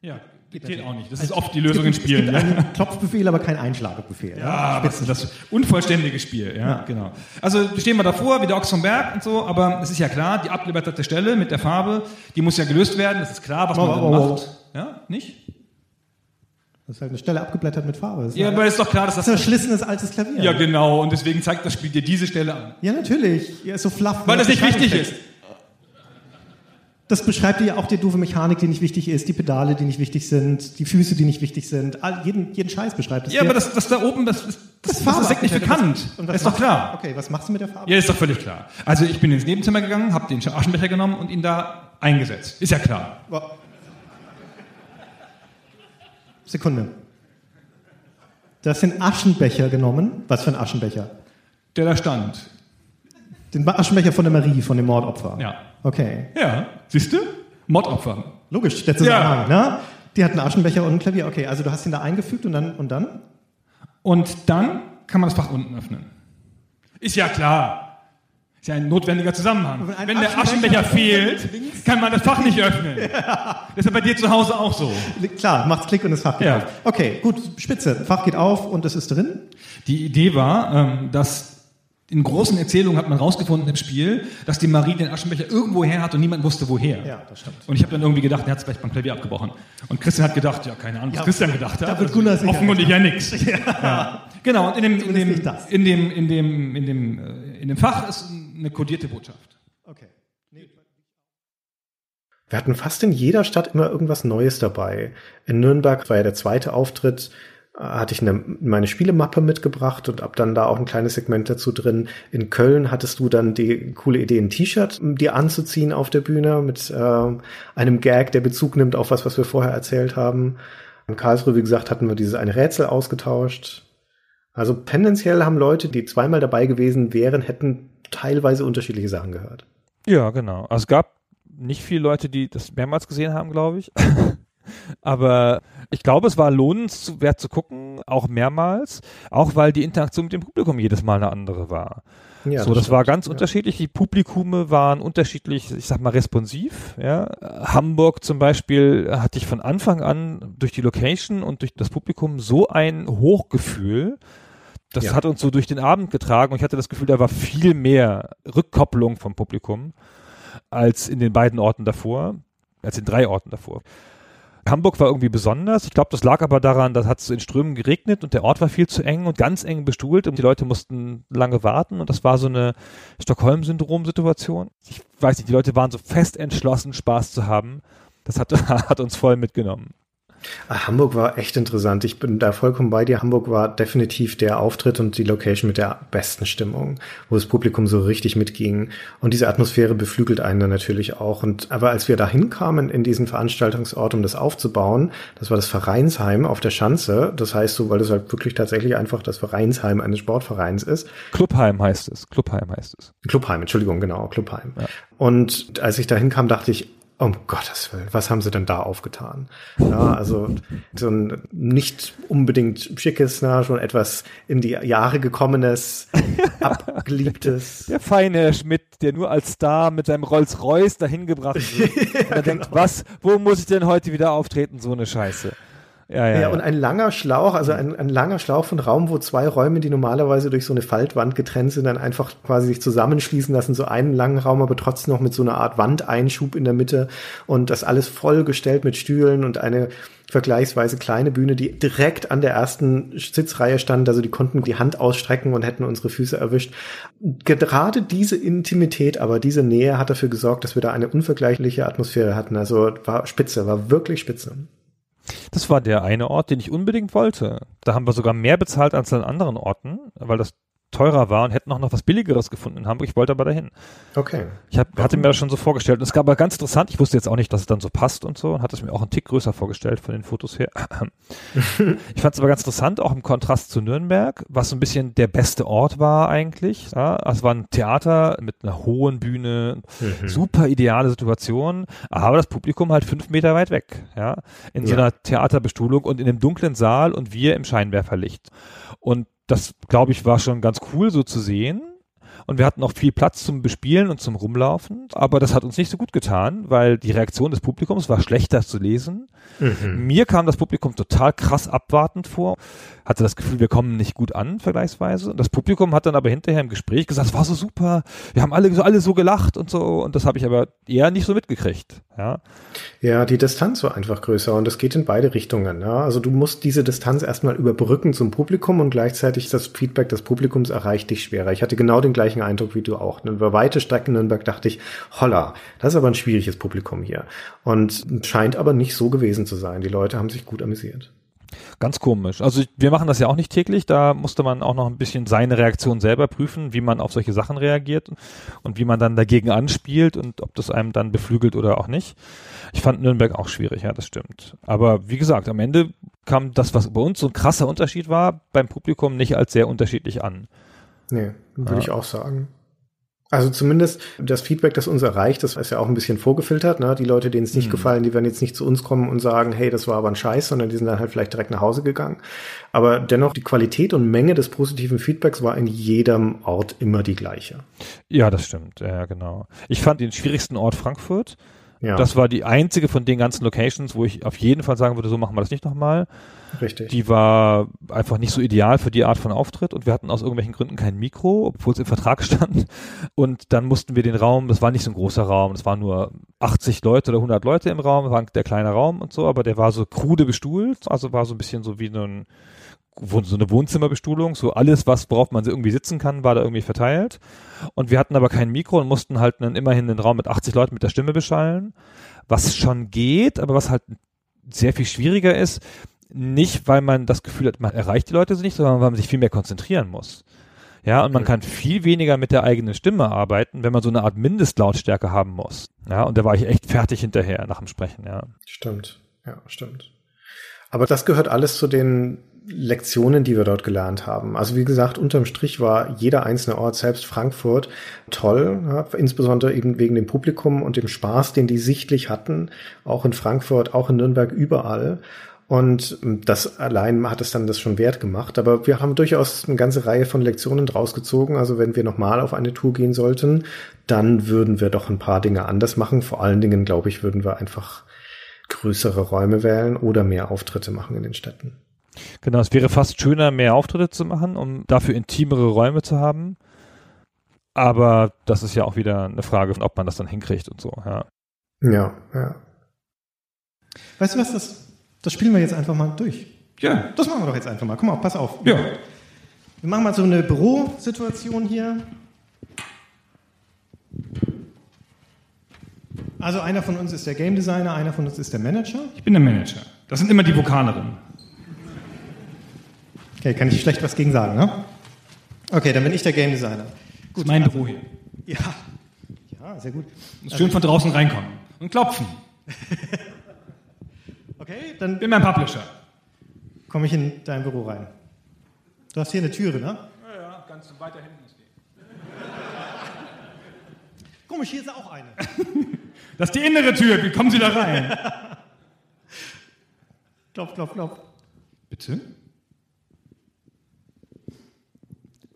Ja, Geht auch nicht. Das ist oft die Lösung in Spielen. Es gibt einen Klopfbefehl, aber kein Einschlagebefehl. Ja, das, das unvollständige Spiel. Ja, ja, genau. Also stehen wir davor, wie der Ochs vom Berg und so, aber es ist ja klar, die abgeblätterte Stelle mit der Farbe, die muss ja gelöst werden. Das ist klar, was man oh, oh, oh. macht. Ja, nicht? Das ist halt eine Stelle abgeblättert mit Farbe. Ja, aber ist doch klar, dass das... Das ist ein verschlissenes altes Klavier. Ja, genau. Und deswegen zeigt das Spiel dir diese Stelle an. Ja, natürlich. Ja, ist so fluff. Weil das nicht wichtig ist. Das beschreibt ja auch die doofe Mechanik, die nicht wichtig ist, die Pedale, die nicht wichtig sind, die Füße, die nicht wichtig sind. All, jeden, jeden Scheiß beschreibt es. Ja, aber das, das da oben, das, das, das, das ist signifikant. Das, ist doch klar. Okay, was machst du mit der Farbe? Ja, ist doch völlig klar. Also ich bin ins Nebenzimmer gegangen, habe den Aschenbecher genommen und ihn da eingesetzt. Ist ja klar. Sekunde. Du hast den Aschenbecher genommen. Was für ein Aschenbecher? Der da stand. Den Aschenbecher von der Marie, von dem Mordopfer. Ja. Okay. Ja. Siehst du? Mordopfer. Logisch, der Zusammenhang, ja. ne? Die hat einen Aschenbecher und ein Klavier. Okay, also du hast ihn da eingefügt und dann und dann? Und dann kann man das Fach unten öffnen. Ist ja klar. Ist ja ein notwendiger Zusammenhang. Wenn, Wenn der Aschenbecher fehlt, kann man das Fach nicht öffnen. Ja. Das ist ja bei dir zu Hause auch so. Klar, macht's Klick und das Fach geht ja. auf. Okay, gut, spitze. Fach geht auf und es ist drin. Die Idee war, ähm, dass in großen Erzählungen hat man rausgefunden im Spiel, dass die Marie den Aschenbecher irgendwo her hat und niemand wusste woher. Ja, das stimmt. Und ich habe dann irgendwie gedacht, er hat es vielleicht beim Klavier abgebrochen. Und Christian hat gedacht, ja, keine Ahnung, was ja, Christian gedacht hat. Da wird Gunnar also, Offenkundig ja nichts. Ja. ja. Genau, und in dem, in dem, in dem, in dem, in dem, äh, in dem Fach ist eine kodierte Botschaft. Okay. Wir hatten fast in jeder Stadt immer irgendwas Neues dabei. In Nürnberg war ja der zweite Auftritt hatte ich eine, meine Spielemappe mitgebracht und ab dann da auch ein kleines Segment dazu drin. In Köln hattest du dann die coole Idee, ein T-Shirt dir anzuziehen auf der Bühne mit äh, einem Gag, der Bezug nimmt auf was, was wir vorher erzählt haben. In Karlsruhe, wie gesagt, hatten wir dieses eine Rätsel ausgetauscht. Also tendenziell haben Leute, die zweimal dabei gewesen wären, hätten teilweise unterschiedliche Sachen gehört. Ja, genau. Also es gab nicht viele Leute, die das mehrmals gesehen haben, glaube ich. Aber ich glaube, es war lohnenswert zu gucken, auch mehrmals, auch weil die Interaktion mit dem Publikum jedes Mal eine andere war. Ja, so, das, das war ganz ja. unterschiedlich. Die Publikume waren unterschiedlich, ich sag mal, responsiv. Ja. Hamburg zum Beispiel hatte ich von Anfang an durch die Location und durch das Publikum so ein Hochgefühl. Das ja. hat uns so durch den Abend getragen und ich hatte das Gefühl, da war viel mehr Rückkopplung vom Publikum als in den beiden Orten davor, als in drei Orten davor. Hamburg war irgendwie besonders. Ich glaube, das lag aber daran, dass hat es in Strömen geregnet und der Ort war viel zu eng und ganz eng bestuhlt und die Leute mussten lange warten und das war so eine Stockholm-Syndrom-Situation. Ich weiß nicht, die Leute waren so fest entschlossen, Spaß zu haben. Das hat, hat uns voll mitgenommen. Ah, Hamburg war echt interessant. Ich bin da vollkommen bei dir. Hamburg war definitiv der Auftritt und die Location mit der besten Stimmung, wo das Publikum so richtig mitging. Und diese Atmosphäre beflügelt einen dann natürlich auch. Und aber als wir da hinkamen in diesen Veranstaltungsort, um das aufzubauen, das war das Vereinsheim auf der Schanze. Das heißt so, weil das halt wirklich tatsächlich einfach das Vereinsheim eines Sportvereins ist. Clubheim heißt es. Clubheim heißt es. Clubheim, Entschuldigung, genau, Clubheim. Ja. Und als ich da hinkam, dachte ich, um Gottes Willen, was haben sie denn da aufgetan? Ja, also so ein nicht unbedingt schickes, na, schon etwas in die Jahre gekommenes, abgeliebtes. Der feine Schmidt, der nur als Star mit seinem Rolls-Royce dahin gebracht wird. ja, und er genau. denkt, was, wo muss ich denn heute wieder auftreten? So eine Scheiße. Ja, ja, ja, und ein langer Schlauch, also ein, ein langer Schlauch von Raum, wo zwei Räume, die normalerweise durch so eine Faltwand getrennt sind, dann einfach quasi sich zusammenschließen lassen, so einen langen Raum, aber trotzdem noch mit so einer Art Wandeinschub in der Mitte und das alles vollgestellt mit Stühlen und eine vergleichsweise kleine Bühne, die direkt an der ersten Sitzreihe stand, also die konnten die Hand ausstrecken und hätten unsere Füße erwischt. Gerade diese Intimität, aber diese Nähe hat dafür gesorgt, dass wir da eine unvergleichliche Atmosphäre hatten. Also war spitze, war wirklich spitze. Das war der eine Ort, den ich unbedingt wollte. Da haben wir sogar mehr bezahlt als an anderen Orten, weil das teurer war und hätten auch noch was Billigeres gefunden in Hamburg. Ich wollte aber dahin. Okay. Ich hab, hatte mir das schon so vorgestellt. Und es gab aber ganz interessant, ich wusste jetzt auch nicht, dass es dann so passt und so und hatte es mir auch einen Tick größer vorgestellt von den Fotos her. ich fand es aber ganz interessant, auch im Kontrast zu Nürnberg, was so ein bisschen der beste Ort war eigentlich. Ja, es war ein Theater mit einer hohen Bühne, mhm. super ideale Situation, aber das Publikum halt fünf Meter weit weg. Ja, in so einer Theaterbestuhlung und in einem dunklen Saal und wir im Scheinwerferlicht. Und das, glaube ich, war schon ganz cool so zu sehen. Und wir hatten auch viel Platz zum Bespielen und zum Rumlaufen. Aber das hat uns nicht so gut getan, weil die Reaktion des Publikums war schlechter zu lesen. Mhm. Mir kam das Publikum total krass abwartend vor. Hatte das Gefühl, wir kommen nicht gut an, vergleichsweise. Das Publikum hat dann aber hinterher im Gespräch gesagt, es war so super. Wir haben alle so, alle so gelacht und so. Und das habe ich aber eher nicht so mitgekriegt. Ja. Ja, die Distanz war einfach größer und das geht in beide Richtungen. Ja. Also du musst diese Distanz erstmal überbrücken zum Publikum und gleichzeitig das Feedback des Publikums erreicht dich schwerer. Ich hatte genau den gleichen Eindruck wie du auch. Über weite Strecken Nürnberg dachte ich, holla, das ist aber ein schwieriges Publikum hier. Und scheint aber nicht so gewesen zu sein. Die Leute haben sich gut amüsiert. Ganz komisch. Also wir machen das ja auch nicht täglich. Da musste man auch noch ein bisschen seine Reaktion selber prüfen, wie man auf solche Sachen reagiert und wie man dann dagegen anspielt und ob das einem dann beflügelt oder auch nicht. Ich fand Nürnberg auch schwierig, ja, das stimmt. Aber wie gesagt, am Ende kam das, was bei uns so ein krasser Unterschied war, beim Publikum nicht als sehr unterschiedlich an. Nee, würde ja. ich auch sagen. Also zumindest das Feedback, das uns erreicht, das ist ja auch ein bisschen vorgefiltert. Ne? Die Leute, denen es nicht mhm. gefallen, die werden jetzt nicht zu uns kommen und sagen, hey, das war aber ein Scheiß, sondern die sind dann halt vielleicht direkt nach Hause gegangen. Aber dennoch, die Qualität und Menge des positiven Feedbacks war in jedem Ort immer die gleiche. Ja, das stimmt. Ja, genau. Ich fand den schwierigsten Ort Frankfurt. Ja. Das war die einzige von den ganzen Locations, wo ich auf jeden Fall sagen würde, so machen wir das nicht nochmal. Richtig. Die war einfach nicht so ideal für die Art von Auftritt und wir hatten aus irgendwelchen Gründen kein Mikro, obwohl es im Vertrag stand. Und dann mussten wir den Raum, das war nicht so ein großer Raum, es waren nur 80 Leute oder 100 Leute im Raum, war der kleine Raum und so, aber der war so krude bestuhlt, also war so ein bisschen so wie so ein so eine Wohnzimmerbestuhlung, so alles, was worauf man irgendwie sitzen kann, war da irgendwie verteilt. Und wir hatten aber kein Mikro und mussten halt dann immerhin den Raum mit 80 Leuten mit der Stimme beschallen, was schon geht, aber was halt sehr viel schwieriger ist, nicht weil man das Gefühl hat, man erreicht die Leute nicht, sondern weil man sich viel mehr konzentrieren muss. Ja, und man kann viel weniger mit der eigenen Stimme arbeiten, wenn man so eine Art Mindestlautstärke haben muss. Ja, und da war ich echt fertig hinterher nach dem Sprechen, ja. Stimmt, ja, stimmt. Aber das gehört alles zu den Lektionen, die wir dort gelernt haben. Also wie gesagt, unterm Strich war jeder einzelne Ort, selbst Frankfurt, toll, ja, insbesondere eben wegen dem Publikum und dem Spaß, den die sichtlich hatten, auch in Frankfurt, auch in Nürnberg, überall. Und das allein hat es dann das schon wert gemacht. Aber wir haben durchaus eine ganze Reihe von Lektionen draus gezogen. Also wenn wir nochmal auf eine Tour gehen sollten, dann würden wir doch ein paar Dinge anders machen. Vor allen Dingen, glaube ich, würden wir einfach größere Räume wählen oder mehr Auftritte machen in den Städten. Genau, es wäre fast schöner, mehr Auftritte zu machen, um dafür intimere Räume zu haben. Aber das ist ja auch wieder eine Frage, ob man das dann hinkriegt und so, ja. Ja, ja. Weißt du was, das, das spielen wir jetzt einfach mal durch. Ja. Das machen wir doch jetzt einfach mal. Guck mal, pass auf. Ja. Wir machen mal so eine Bürosituation hier. Also einer von uns ist der Game Designer, einer von uns ist der Manager. Ich bin der Manager. Das sind immer die Vokalerinnen. Okay, kann ich schlecht was gegen sagen, ne? Okay, dann bin ich der Game Designer. Gut, mein Büro hier. Ja. Ja, sehr gut. Muss schön von draußen reinkommen. Und klopfen. Okay, dann Bin mein Publisher. komme ich in dein Büro rein. Du hast hier eine Türe, ne? Ja, ja, ganz weiter hinten ist die. Komisch, hier ist auch eine. Das ist die innere Tür. Wie kommen Sie da rein? klopf, klopf, klopf. Bitte?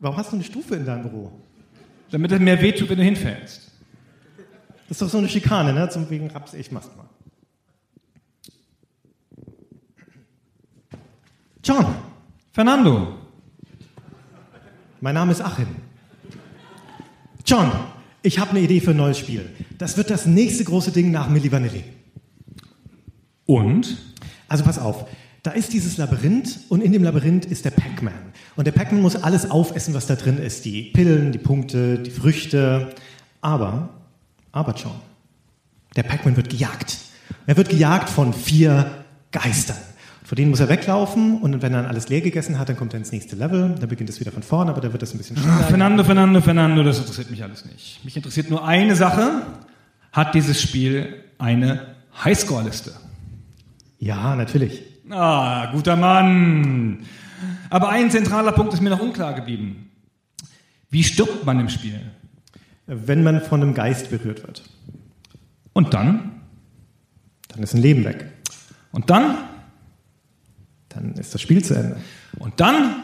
Warum hast du eine Stufe in deinem Büro? Damit es mehr wehtut, wenn du hinfällst. Das ist doch so eine Schikane, ne? Zum wegen Raps, ich mach's mal. John, Fernando. mein Name ist Achim. John, ich habe eine Idee für ein neues Spiel. Das wird das nächste große Ding nach Milli Vanilli. Und? Also pass auf, da ist dieses Labyrinth und in dem Labyrinth ist der Pac-Man. Und der Pac-Man muss alles aufessen, was da drin ist. Die Pillen, die Punkte, die Früchte. Aber, aber John, der Pac-Man wird gejagt. Er wird gejagt von vier Geistern. Vor denen muss er weglaufen und wenn er dann alles leer gegessen hat, dann kommt er ins nächste Level. Dann beginnt es wieder von vorne, aber da wird das ein bisschen schneller. Ah, Fernando, Fernando, Fernando, das interessiert mich alles nicht. Mich interessiert nur eine Sache. Hat dieses Spiel eine Highscore-Liste? Ja, natürlich. Ah, guter Mann. Aber ein zentraler Punkt ist mir noch unklar geblieben. Wie stirbt man im Spiel? Wenn man von einem Geist berührt wird, Und dann? dann ist ein Leben weg. Und dann? Dann ist das Spiel zu Ende. Und dann?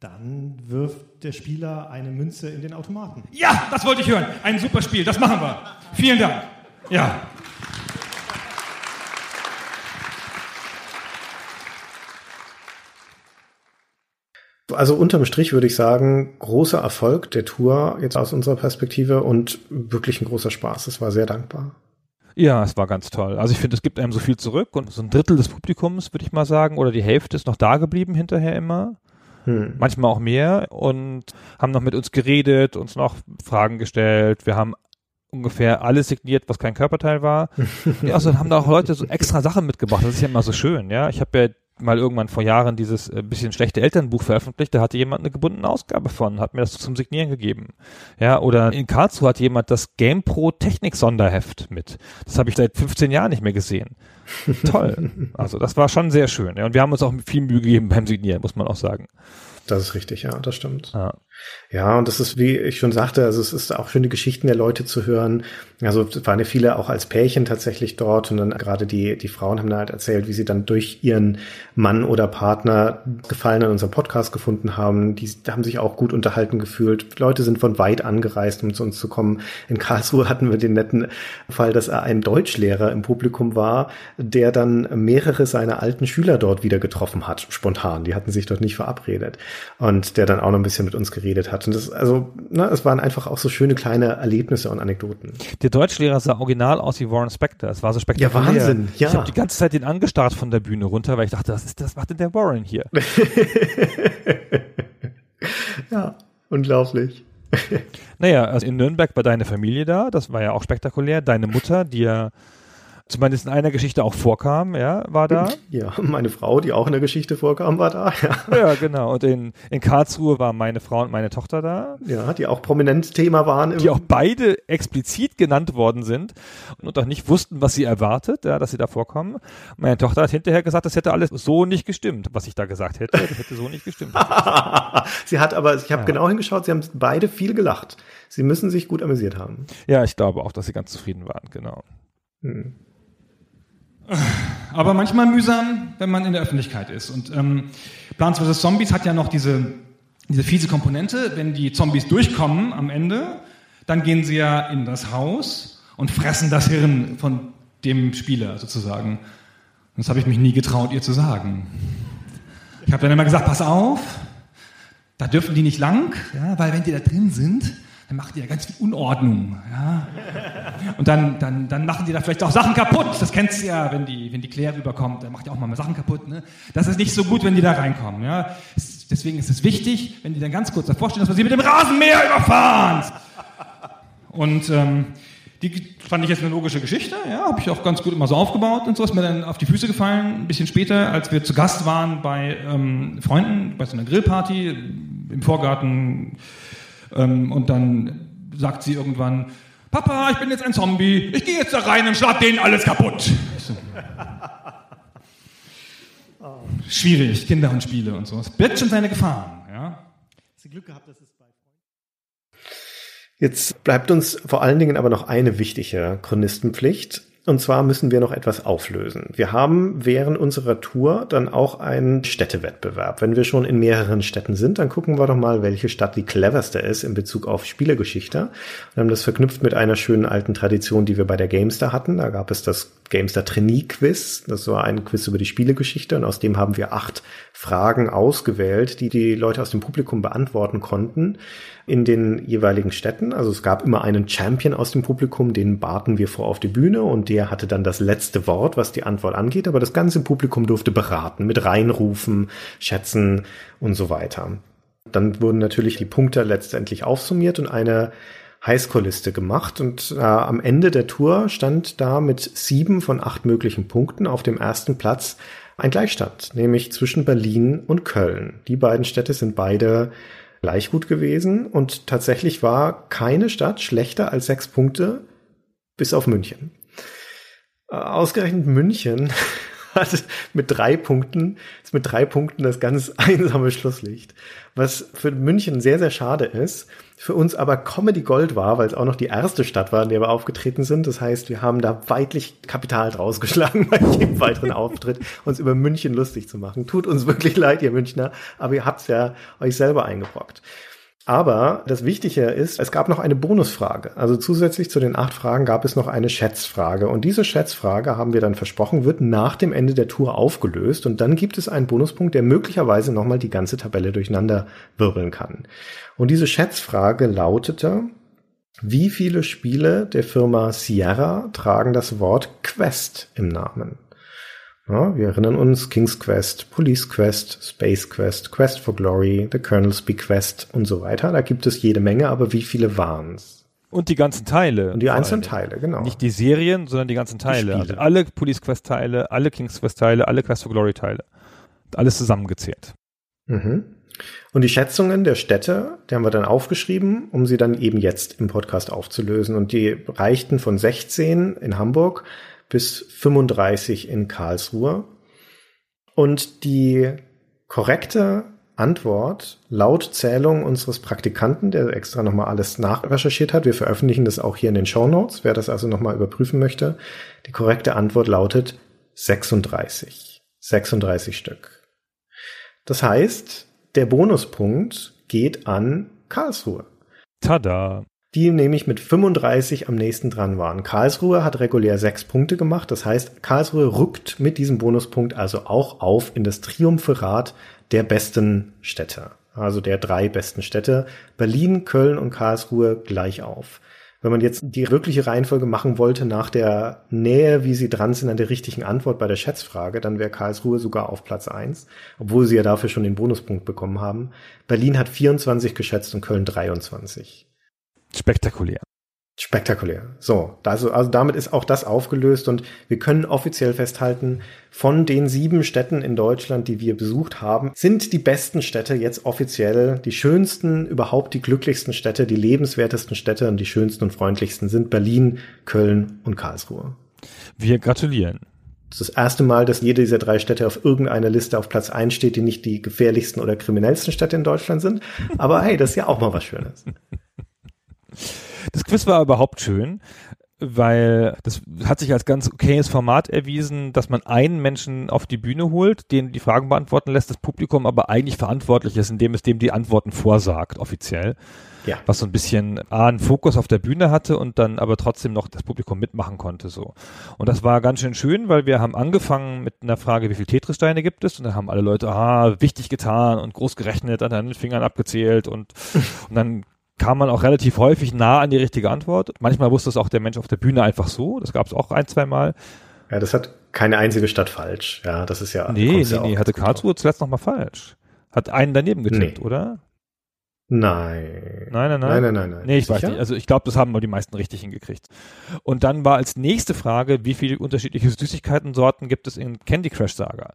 Dann wirft der Spieler eine Münze in den Automaten. Ja, das wollte ich hören. Ein super Spiel. Das machen wir. Vielen Dank. Ja. Also unterm Strich würde ich sagen, großer Erfolg der Tour jetzt aus unserer Perspektive und wirklich ein großer Spaß. Es war sehr dankbar. Ja, es war ganz toll. Also ich finde, es gibt einem so viel zurück und so ein Drittel des Publikums, würde ich mal sagen, oder die Hälfte ist noch da geblieben hinterher immer. Hm. Manchmal auch mehr und haben noch mit uns geredet, uns noch Fragen gestellt. Wir haben ungefähr alles signiert, was kein Körperteil war. ja, also haben da auch Leute so extra Sachen mitgebracht. Das ist ja immer so schön, ja. Ich habe ja mal irgendwann vor Jahren dieses äh, bisschen schlechte Elternbuch veröffentlicht, da hatte jemand eine gebundene Ausgabe von, hat mir das zum Signieren gegeben. Ja, oder in Karlsruhe hat jemand das GamePro Technik Sonderheft mit. Das habe ich seit 15 Jahren nicht mehr gesehen. Toll. Also das war schon sehr schön. Ja, und wir haben uns auch viel Mühe gegeben beim Signieren, muss man auch sagen. Das ist richtig, ja, das stimmt. Ja. Ja, und das ist, wie ich schon sagte, also es ist auch schön, die Geschichten der Leute zu hören. Also es waren ja viele auch als Pärchen tatsächlich dort und dann gerade die, die Frauen haben da halt erzählt, wie sie dann durch ihren Mann oder Partner Gefallen an unserem Podcast gefunden haben. Die haben sich auch gut unterhalten gefühlt. Leute sind von weit angereist, um zu uns zu kommen. In Karlsruhe hatten wir den netten Fall, dass er ein Deutschlehrer im Publikum war, der dann mehrere seiner alten Schüler dort wieder getroffen hat, spontan. Die hatten sich dort nicht verabredet. Und der dann auch noch ein bisschen mit uns geredet hat. Und das, also, ne, es waren einfach auch so schöne kleine Erlebnisse und Anekdoten. Der Deutschlehrer sah original aus wie Warren Spector. Es war so spektakulär. Ja, Wahnsinn, ja. Ich habe die ganze Zeit den angestarrt von der Bühne runter, weil ich dachte, was ist das, macht denn der Warren hier? ja, unglaublich. naja, also in Nürnberg war deine Familie da, das war ja auch spektakulär. Deine Mutter, die ja zumindest in einer Geschichte auch vorkam, ja, war da. Ja, meine Frau, die auch in der Geschichte vorkam, war da, ja. Ja, genau. Und in, in Karlsruhe waren meine Frau und meine Tochter da. Ja, die auch prominent Thema waren. Die auch beide explizit genannt worden sind und auch nicht wussten, was sie erwartet, ja, dass sie da vorkommen. Meine Tochter hat hinterher gesagt, das hätte alles so nicht gestimmt, was ich da gesagt hätte. Das hätte so nicht gestimmt. sie hat aber, ich habe Ja. genau hingeschaut, sie haben beide viel gelacht. Sie müssen sich gut amüsiert haben. Ja, ich glaube auch, dass sie ganz zufrieden waren, genau. Hm. Aber manchmal mühsam, wenn man in der Öffentlichkeit ist. Und ähm, Plants vs. Zombies hat ja noch diese, diese fiese Komponente. Wenn die Zombies durchkommen am Ende, dann gehen sie ja in das Haus und fressen das Hirn von dem Spieler sozusagen. Das habe ich mich nie getraut, ihr zu sagen. Ich habe dann immer gesagt, pass auf, da dürfen die nicht lang, ja, weil wenn die da drin sind, dann macht die ja ganz viel Unordnung. Ja. Und dann, dann, dann machen die da vielleicht auch Sachen kaputt. Das kennst du ja, wenn die, wenn die Claire rüberkommt, dann macht die auch mal Sachen kaputt. Ne? Das ist nicht so gut, wenn die da reinkommen. Ja? Es- Deswegen ist es wichtig, wenn die dann ganz kurz davor stehen, dass wir sie mit dem Rasenmäher überfahren. Und ähm, die fand ich jetzt eine logische Geschichte, ja, habe ich auch ganz gut immer so aufgebaut und so ist mir dann auf die Füße gefallen, ein bisschen später, als wir zu Gast waren bei ähm, Freunden, bei so einer Grillparty im Vorgarten ähm, und dann sagt sie irgendwann, Papa, ich bin jetzt ein Zombie, ich gehe jetzt da rein und schlag denen alles kaputt. Schwierig, Kinder und Spiele und so. Es birgt schon seine Gefahren, ja. Hast du Glück gehabt, dass es bei Jetzt bleibt uns vor allen Dingen aber noch eine wichtige Chronistenpflicht. Und zwar müssen wir noch etwas auflösen. Wir haben während unserer Tour dann auch einen Städtewettbewerb. Wenn wir schon in mehreren Städten sind, dann gucken wir doch mal, welche Stadt die cleverste ist in Bezug auf Spielegeschichte. Wir haben das verknüpft mit einer schönen alten Tradition, die wir bei der Gamestar hatten. Da gab es das Gamestar Trainee Quiz. Das war ein Quiz über die Spielegeschichte und aus dem haben wir acht Fragen ausgewählt, die die Leute aus dem Publikum beantworten konnten in den jeweiligen Städten. Also es gab immer einen Champion aus dem Publikum, den baten wir vor auf die Bühne und der hatte dann das letzte Wort, was die Antwort angeht. Aber das ganze Publikum durfte beraten, mit reinrufen, schätzen und so weiter. Dann wurden natürlich die Punkte letztendlich aufsummiert und eine Highscore-Liste gemacht und äh, am Ende der Tour stand da mit sieben von acht möglichen Punkten auf dem ersten Platz ein Gleichstand, nämlich zwischen Berlin und Köln. Die beiden Städte sind beide gleich gut gewesen und tatsächlich war keine Stadt schlechter als sechs Punkte bis auf München. Äh, Ausgerechnet München hat mit drei Punkten, ist mit drei Punkten das ganz einsame Schlusslicht. Was für München sehr, sehr schade ist, für uns aber Comedy Gold war, weil es auch noch die erste Stadt war, in der wir aufgetreten sind. Das heißt, wir haben da weitlich Kapital draus geschlagen bei jedem weiteren Auftritt, uns über München lustig zu machen. Tut uns wirklich leid, ihr Münchner, aber ihr habt's ja euch selber eingebrockt. Aber das Wichtige ist, es gab noch eine Bonusfrage. Also zusätzlich zu den acht Fragen gab es noch eine Schätzfrage. Und diese Schätzfrage, haben wir dann versprochen, wird nach dem Ende der Tour aufgelöst. Und dann gibt es einen Bonuspunkt, der möglicherweise nochmal die ganze Tabelle durcheinander wirbeln kann. Und diese Schätzfrage lautete, wie viele Spiele der Firma Sierra tragen das Wort Quest im Namen? Ja, wir erinnern uns King's Quest, Police Quest, Space Quest, Quest for Glory, The Colonel's Bequest und so weiter. Da gibt es jede Menge, aber wie viele waren's? Und die ganzen Teile. Und die einzelnen. Teile, genau. Nicht die Serien, sondern die ganzen Teile. Spiele. also alle Police Quest Teile, alle King's Quest Teile, alle Quest for Glory Teile. Alles zusammengezählt. Mhm. Und die Schätzungen der Städte, die haben wir dann aufgeschrieben, um sie dann eben jetzt im Podcast aufzulösen. Und die reichten von 16 in Hamburg bis 35 in Karlsruhe. Und die korrekte Antwort laut Zählung unseres Praktikanten, der extra nochmal alles nachrecherchiert hat, wir veröffentlichen das auch hier in den Show Notes, wer das also nochmal überprüfen möchte, die korrekte Antwort lautet 36. 36 Stück. Das heißt, der Bonuspunkt geht an Karlsruhe, Tada. Die nämlich mit 35 am nächsten dran waren. Karlsruhe hat regulär sechs Punkte gemacht. Das heißt, Karlsruhe rückt mit diesem Bonuspunkt also auch auf in das Triumphirat der besten Städte. Also der drei besten Städte. Berlin, Köln und Karlsruhe gleich auf. Wenn man jetzt die wirkliche Reihenfolge machen wollte nach der Nähe, wie sie dran sind an der richtigen Antwort bei der Schätzfrage, dann wäre Karlsruhe sogar auf Platz eins, obwohl sie ja dafür schon den Bonuspunkt bekommen haben. Berlin hat 24 geschätzt und Köln 23. Spektakulär. Spektakulär. So, also, also damit ist auch das aufgelöst und wir können offiziell festhalten, von den sieben Städten in Deutschland, die wir besucht haben, sind die besten Städte jetzt offiziell die schönsten, überhaupt die glücklichsten Städte, die lebenswertesten Städte und die schönsten und freundlichsten sind Berlin, Köln und Karlsruhe. Wir gratulieren. Das ist das erste Mal, dass jede dieser drei Städte auf irgendeiner Liste auf Platz eins steht, die nicht die gefährlichsten oder kriminellsten Städte in Deutschland sind. Aber hey, das ist ja auch mal was Schönes. Das Quiz war überhaupt schön, weil das hat sich als ganz okayes Format erwiesen, dass man einen Menschen auf die Bühne holt, den die Fragen beantworten lässt, das Publikum aber eigentlich verantwortlich ist, indem es dem die Antworten vorsagt, offiziell. Ja. Was so ein bisschen A, einen Fokus auf der Bühne hatte und dann aber trotzdem noch das Publikum mitmachen konnte, so. Und das war ganz schön schön, weil wir haben angefangen mit einer Frage, wie viel Tetris-Steine gibt es? Und dann haben alle Leute, ah, wichtig getan und groß gerechnet, an den Fingern abgezählt und, und dann kam man auch relativ häufig nah an die richtige Antwort. Manchmal wusste es auch der Mensch auf der Bühne einfach so. Das gab es auch ein, zwei Mal. Ja, das hat keine einzige Stadt falsch. Ja, das ist ja. Nee, nee, ja nee, hatte Karlsruhe zuletzt noch mal falsch. Hat einen daneben getippt, nee. oder? Nein. Nein, nein, nein. Nein, nein, nein, nein. Nee, ich Sicher? weiß nicht. Also ich glaube, das haben mal die meisten richtig hingekriegt. Und dann war als nächste Frage, wie viele unterschiedliche Süßigkeiten-Sorten gibt es in Candy Crush Saga?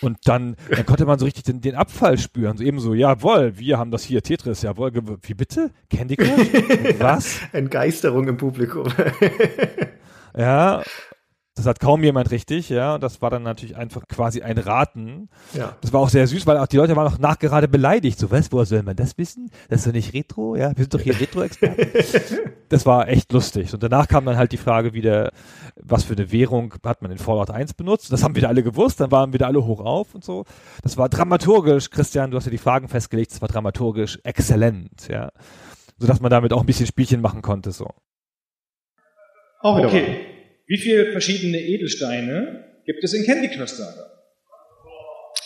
Und dann, dann konnte man so richtig den, den Abfall spüren. So eben so, jawohl, wir haben das hier, Tetris, jawohl. Wie bitte? Candy Crush? Was? Entgeisterung im Publikum. ja, das hat kaum jemand richtig, ja. Und das war dann natürlich einfach quasi ein Raten. Ja. Das war auch sehr süß, weil auch die Leute waren auch nachgerade beleidigt. So, was, woher soll man das wissen? Das ist doch nicht Retro, ja. Wir sind doch hier Retro-Experten. das war echt lustig. Und danach kam dann halt die Frage wieder, was für eine Währung hat man in Fallout 1 benutzt? Das haben wieder alle gewusst, dann waren wieder alle hoch auf und so. Das war dramaturgisch, Christian, du hast ja die Fragen festgelegt, das war dramaturgisch exzellent, ja. Sodass man damit auch ein bisschen Spielchen machen konnte, so. Auch wieder okay. Wie viele verschiedene Edelsteine gibt es in Candy Crush Saga?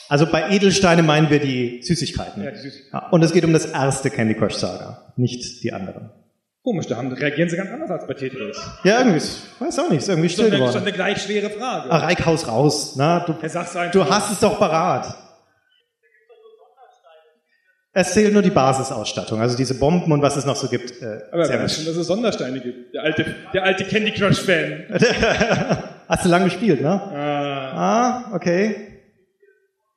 Also bei Edelsteine meinen wir die Süßigkeiten. Ja, die Süßigkeiten. Und es geht um das erste Candy Crush Saga, nicht die anderen. Komisch, da haben, reagieren sie ganz anders als bei Tetris. Ja, irgendwie, weiß auch nicht, ist irgendwie still geworden. Das ist doch eine gleich schwere Frage. Ah, Reik, haus raus. Na, du, du hast es doch parat. Es zählt nur die Basisausstattung, also diese Bomben und was es noch so gibt. Äh, Aber weiß schon, dass es Sondersteine gibt. Der alte, der alte Candy Crush Fan. Hast du lange gespielt, ne? Ah, ah okay.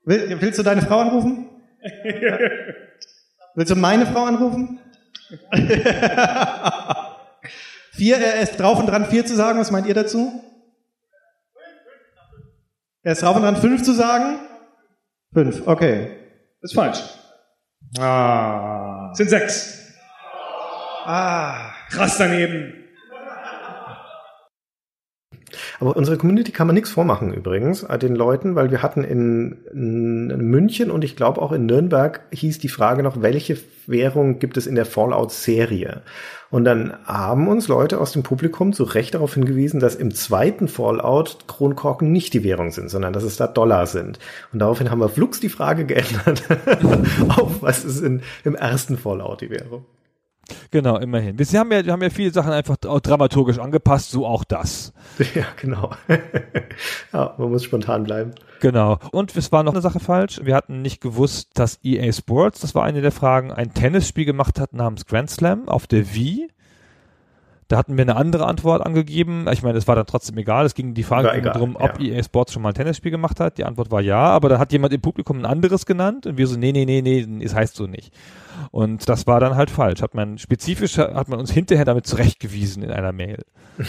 Will, willst du deine Frau anrufen? willst du meine Frau anrufen? vier, er ist drauf und dran, vier zu sagen. Was meint ihr dazu? Er ist drauf und dran, fünf zu sagen? Fünf, okay. Das ist falsch. Ah. Sind sechs. Ah. Krass daneben. Aber unsere Community kann man nichts vormachen übrigens, äh, den Leuten, weil wir hatten in, in München und ich glaube auch in Nürnberg hieß die Frage noch, welche Währung gibt es in der Fallout-Serie? Und dann haben uns Leute aus dem Publikum zu Recht darauf hingewiesen, dass im zweiten Fallout Kronkorken nicht die Währung sind, sondern dass es da Dollar sind. Und daraufhin haben wir flugs die Frage geändert auf, was ist in, im ersten Fallout die Währung. Genau, immerhin. Wir haben ja, haben ja viele Sachen einfach dramaturgisch angepasst, so auch das. Ja, genau. ja, man muss spontan bleiben. Genau. Und es war noch eine Sache falsch. Wir hatten nicht gewusst, dass EA Sports, das war eine der Fragen, ein Tennisspiel gemacht hat namens Grand Slam auf der Wii. Da hatten wir eine andere Antwort angegeben. Ich meine, es war dann trotzdem egal. Es ging die Frage ging darum, ob ja. EA Sports schon mal ein Tennisspiel gemacht hat. Die Antwort war ja, aber da hat jemand im Publikum ein anderes genannt und wir so, nee, nee, nee, nee, es heißt so nicht. Und das war dann halt falsch. Hat man spezifisch, hat man uns hinterher damit zurechtgewiesen in einer Mail.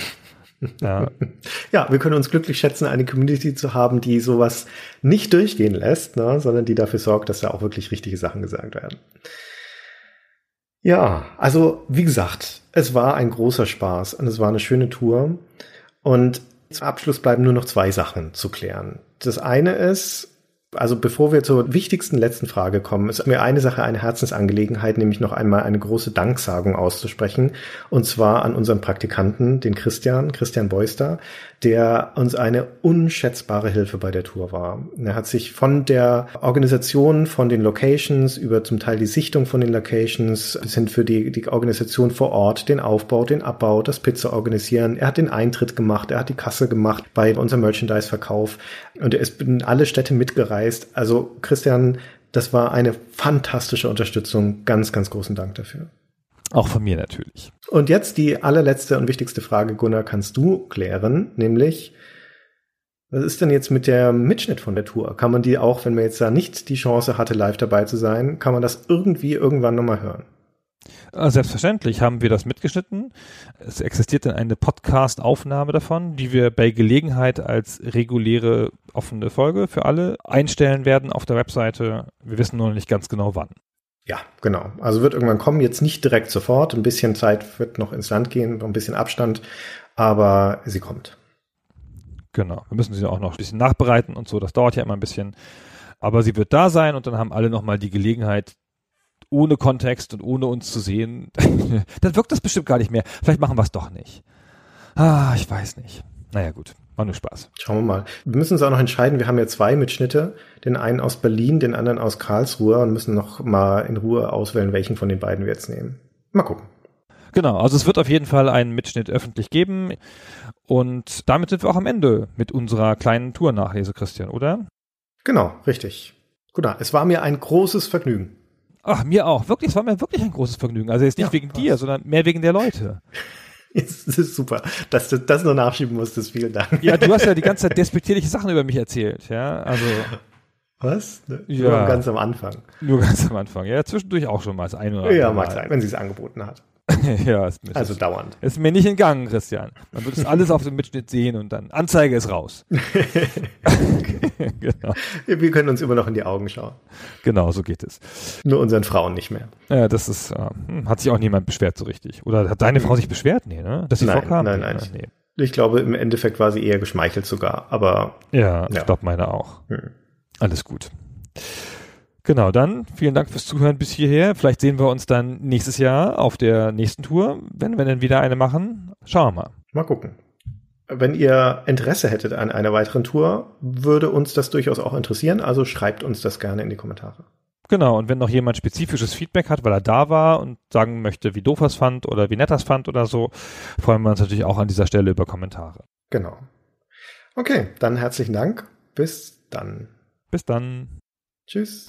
Ja. ja, wir können uns glücklich schätzen, eine Community zu haben, die sowas nicht durchgehen lässt, ne, sondern die dafür sorgt, dass da auch wirklich richtige Sachen gesagt werden. Ja, also wie gesagt, es war ein großer Spaß und es war eine schöne Tour. Und zum Abschluss bleiben nur noch zwei Sachen zu klären. Das eine ist, also bevor wir zur wichtigsten letzten Frage kommen, ist mir eine Sache eine Herzensangelegenheit, nämlich noch einmal eine große Danksagung auszusprechen. Und zwar an unseren Praktikanten, den Christian, Christian Beuster, der uns eine unschätzbare Hilfe bei der Tour war. Er hat sich von der Organisation, von den Locations, über zum Teil die Sichtung von den Locations, bis hin für die, die Organisation vor Ort, den Aufbau, den Abbau, das Pizza organisieren. Er hat den Eintritt gemacht, er hat die Kasse gemacht bei unserem Merchandise-Verkauf und er ist in alle Städte mitgereist gereist. Also Christian, das war eine fantastische Unterstützung. Ganz, ganz großen Dank dafür. Auch von mir natürlich. Und jetzt die allerletzte und wichtigste Frage, Gunnar, kannst du klären, nämlich, was ist denn jetzt mit der Mitschnitt von der Tour? Kann man die auch, wenn man jetzt da nicht die Chance hatte, live dabei zu sein, kann man das irgendwie irgendwann nochmal hören? Äh, Selbstverständlich haben wir das mitgeschnitten. Es existiert dann eine Podcast-Aufnahme davon, die wir bei Gelegenheit als reguläre offene Folge für alle einstellen werden auf der Webseite. Wir wissen nur noch nicht ganz genau wann. Ja, genau. Also wird irgendwann kommen, jetzt nicht direkt sofort. Ein bisschen Zeit wird noch ins Land gehen, ein bisschen Abstand, aber sie kommt. Genau. Wir müssen sie auch noch ein bisschen nachbereiten und so. Das dauert ja immer ein bisschen. Aber sie wird da sein und dann haben alle nochmal die Gelegenheit, ohne Kontext und ohne uns zu sehen, dann wirkt das bestimmt gar nicht mehr. Vielleicht machen wir es doch nicht. Ah, ich weiß nicht. Naja, gut. War nur Spaß. Schauen wir mal. Wir müssen uns auch noch entscheiden. Wir haben ja zwei Mitschnitte. Den einen aus Berlin, den anderen aus Karlsruhe und müssen noch mal in Ruhe auswählen, welchen von den beiden wir jetzt nehmen. Mal gucken. Genau, also es wird auf jeden Fall einen Mitschnitt öffentlich geben. Und damit sind wir auch am Ende mit unserer kleinen Tour-Nachlese, Christian, oder? Genau, richtig. Gut, es war mir ein großes Vergnügen. Ach, mir auch. Wirklich, es war mir wirklich ein großes Vergnügen. Also jetzt nicht Ja, wegen krass. dir, sondern mehr wegen der Leute. Das ist super, dass du das noch nachschieben musstest. Vielen Dank. Ja, du hast ja die ganze Zeit despektierliche Sachen über mich erzählt, ja. Also Was? Ne? Ja. Nur ganz am Anfang. nur ganz am Anfang. Ja, zwischendurch auch schon mal das eine oder Ja, andere mag Mal. sein, wenn sie es angeboten hat. ja, ist mir, Also ist, dauernd. ist mir nicht entgangen, Christian. Man wird es alles auf dem Mitschnitt sehen und dann Anzeige ist raus. genau, Wir können uns immer noch in die Augen schauen. genau, so geht es. Nur unseren Frauen nicht mehr. Ja, das ist, äh, hat sich auch niemand beschwert so richtig. Oder hat deine Frau sich beschwert? Nee, ne? Dass sie Nein, vorkam? nein, nein. ne? Nee. Ich glaube, im Endeffekt war sie eher geschmeichelt sogar. Aber Ja, Ja. ich glaube meine auch. Hm. Alles gut. Genau, dann vielen Dank fürs Zuhören bis hierher. Vielleicht sehen wir uns dann nächstes Jahr auf der nächsten Tour, wenn wir dann wieder eine machen. Schauen wir mal. mal gucken. Wenn ihr Interesse hättet an einer weiteren Tour, würde uns das durchaus auch interessieren. Also schreibt uns das gerne in die Kommentare. Genau, und wenn noch jemand spezifisches Feedback hat, weil er da war und sagen möchte, wie doof er es fand oder wie nett er es fand oder so, freuen wir uns natürlich auch an dieser Stelle über Kommentare. Genau. Okay, dann herzlichen Dank. Bis dann. Bis dann. Tschüss.